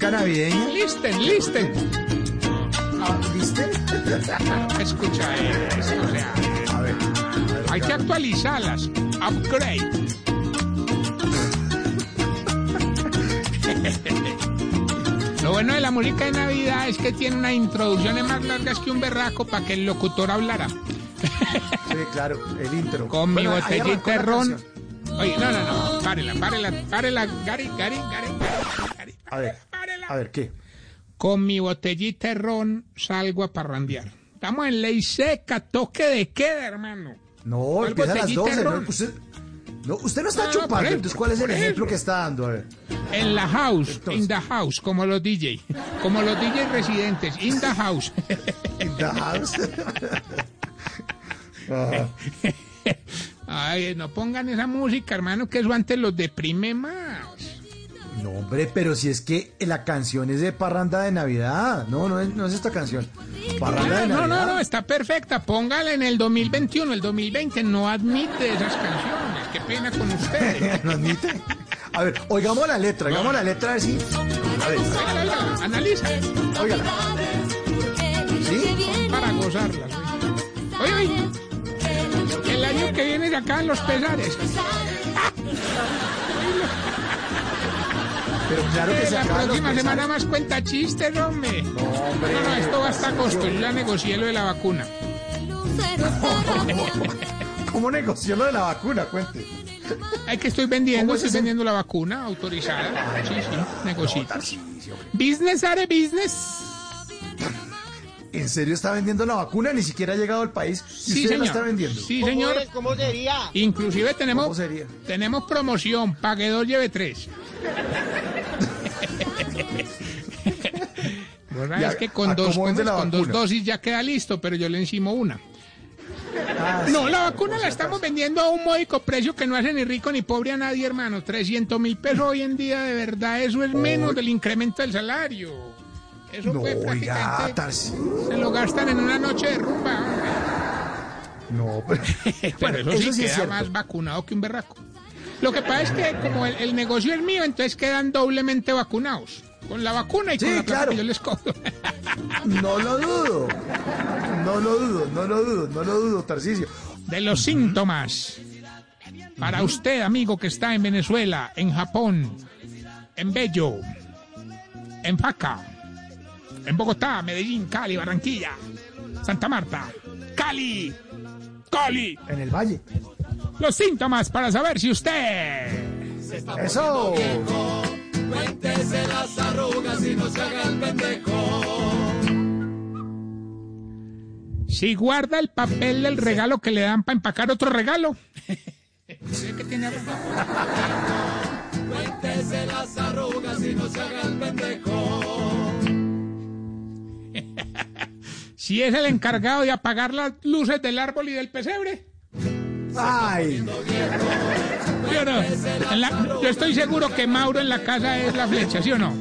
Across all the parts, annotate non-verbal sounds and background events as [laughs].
música navideña. Listen, listen. Ah, ¿Viste? Escucha o sea, A ver. hay que actualizarlas. Upgrade. Lo bueno de la música de Navidad es que tiene unas introducciones más largas que un berraco para que el locutor hablara. Sí, claro, el intro. Con mi Bueno, ahí botellita de ron. Oye, no, no, no. Párela, párela, párela. Gary, Gary, Gary, Gary. A ver. A ver, ¿qué? Con mi botellita de ron salgo a parrandear. Estamos en ley seca, toque de queda, hermano. No, ¿Cuál empieza a las botellita de 12. ¿no? Usted, no, usted no está No, chupando, eso, entonces ¿cuál es el ejemplo eso. que está dando? A ver. En la house, Entonces. in the house, como los DJ. Como los DJ residentes, in the house. [laughs] In the house. [laughs] Ay, no pongan esa música, hermano, que eso antes los deprime más. No, hombre, pero si es que la canción es de parranda de Navidad. No, no es, no es esta canción. Parranda de No, Navidad. no, no, está perfecta. Póngala en el 2021. El 2020 no admite esas canciones. Qué pena con ustedes. [laughs] ¿No admite? A ver, oigamos la letra, oigamos la letra a ver si. A ver, óigala, Analiza. ¿Sí? para gozarlas. Oye, oye, el año que viene de acá en los pesares. [laughs] Pero claro que se la próxima semana más cuenta chistes, hombre. No, hombre. No, no, esto va hasta agosto. Yo ya negocié lo de la vacuna. [laughs] ¿Cómo negoció lo de la vacuna? Cuente. Ay, que estoy vendiendo, ¿Cómo es estoy vendiendo la vacuna autorizada. Sí, sí, negocito. Business are business. ¿En serio está vendiendo la vacuna? Ni siquiera ha llegado al país. ¿Y Sí, usted señor. la está vendiendo? Sí, señor. ¿Cómo sería? Inclusive ¿Cómo tenemos, sería? tenemos promoción, pague dos, lleve tres. [laughs] Bueno, ¿Y a- es que con dos, cómo vende ¿cómo es? con dos dosis ya queda listo, pero yo le encimo una. Ah, No, sí, la vacuna la estamos vendiendo a un módico precio que no hace ni rico ni pobre a nadie, hermano. 300 mil pesos hoy en día, de verdad, eso es menos del incremento del salario. Eso No, fue oiga, prácticamente... Tarcisio. Se lo gastan en una noche de rumba. hombre. No, [laughs] pero, Pero bueno, eso, eso sí sí es queda cierto. más vacunado que un berraco. Lo que pasa es que como el, el negocio es mío, entonces quedan doblemente vacunados. Con la vacuna y Sí, con la claro. que yo les cobro. No lo dudo. No lo dudo, no lo dudo, no lo dudo, Tarcisio. De los síntomas. Para usted, amigo que está en Venezuela, en Japón, en Bello, en Faca, en Bogotá, Medellín, Cali, Barranquilla, Santa Marta, Cali, Cali. En el valle. Los síntomas para saber si usted... Eso. Si guarda el papel del regalo que le dan para empacar otro regalo. ¿Sí que tiene arrugas? [laughs] Si es el encargado de apagar las luces del árbol y del pesebre. Ay, ¿Sí o no? La- yo estoy seguro que Mauro en la casa es la flecha, ¿sí o no?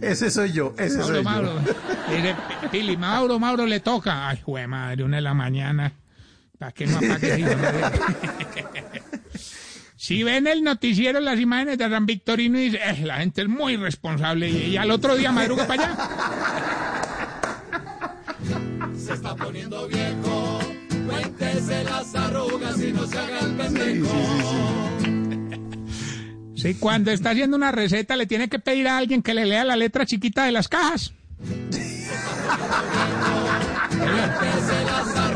ese soy yo, ese Mauro, soy Mauro. yo. Dice, Pili, Mauro, Mauro le toca. Ay, jue madre, una de la mañana. ¿Para qué no apague? Si ven el noticiero las imágenes de San Victorino y dice, "Eh, la gente es muy responsable y, y al otro día madruga para allá. Sí, sí, sí, Sí, cuando está haciendo una receta le tiene que pedir a alguien que le lea la letra chiquita de las cajas.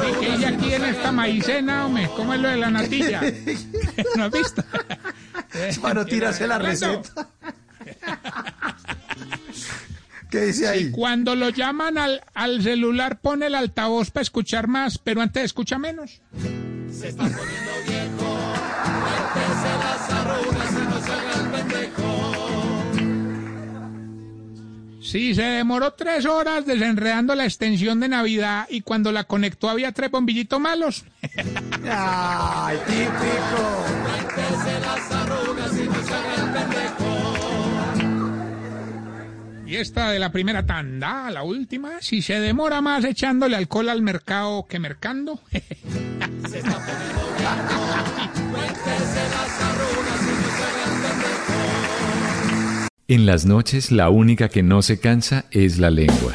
¿Y que ella aquí en esta maicena, hombre? ¿Cómo es lo de la natilla? [laughs] [laughs] ¿No has visto? Para no tirarse la receta. ¿Qué dice ahí? Cuando lo llaman al, al celular pone el altavoz para escuchar más, pero antes escucha menos. Sí, se demoró tres horas desenredando la extensión de Navidad y cuando la conectó había tres bombillitos malos. [laughs] Ay, típico. Y esta de la primera tanda, la última, si se demora más echándole alcohol al mercado que mercando. [laughs] En las noches la única que no se cansa es la lengua.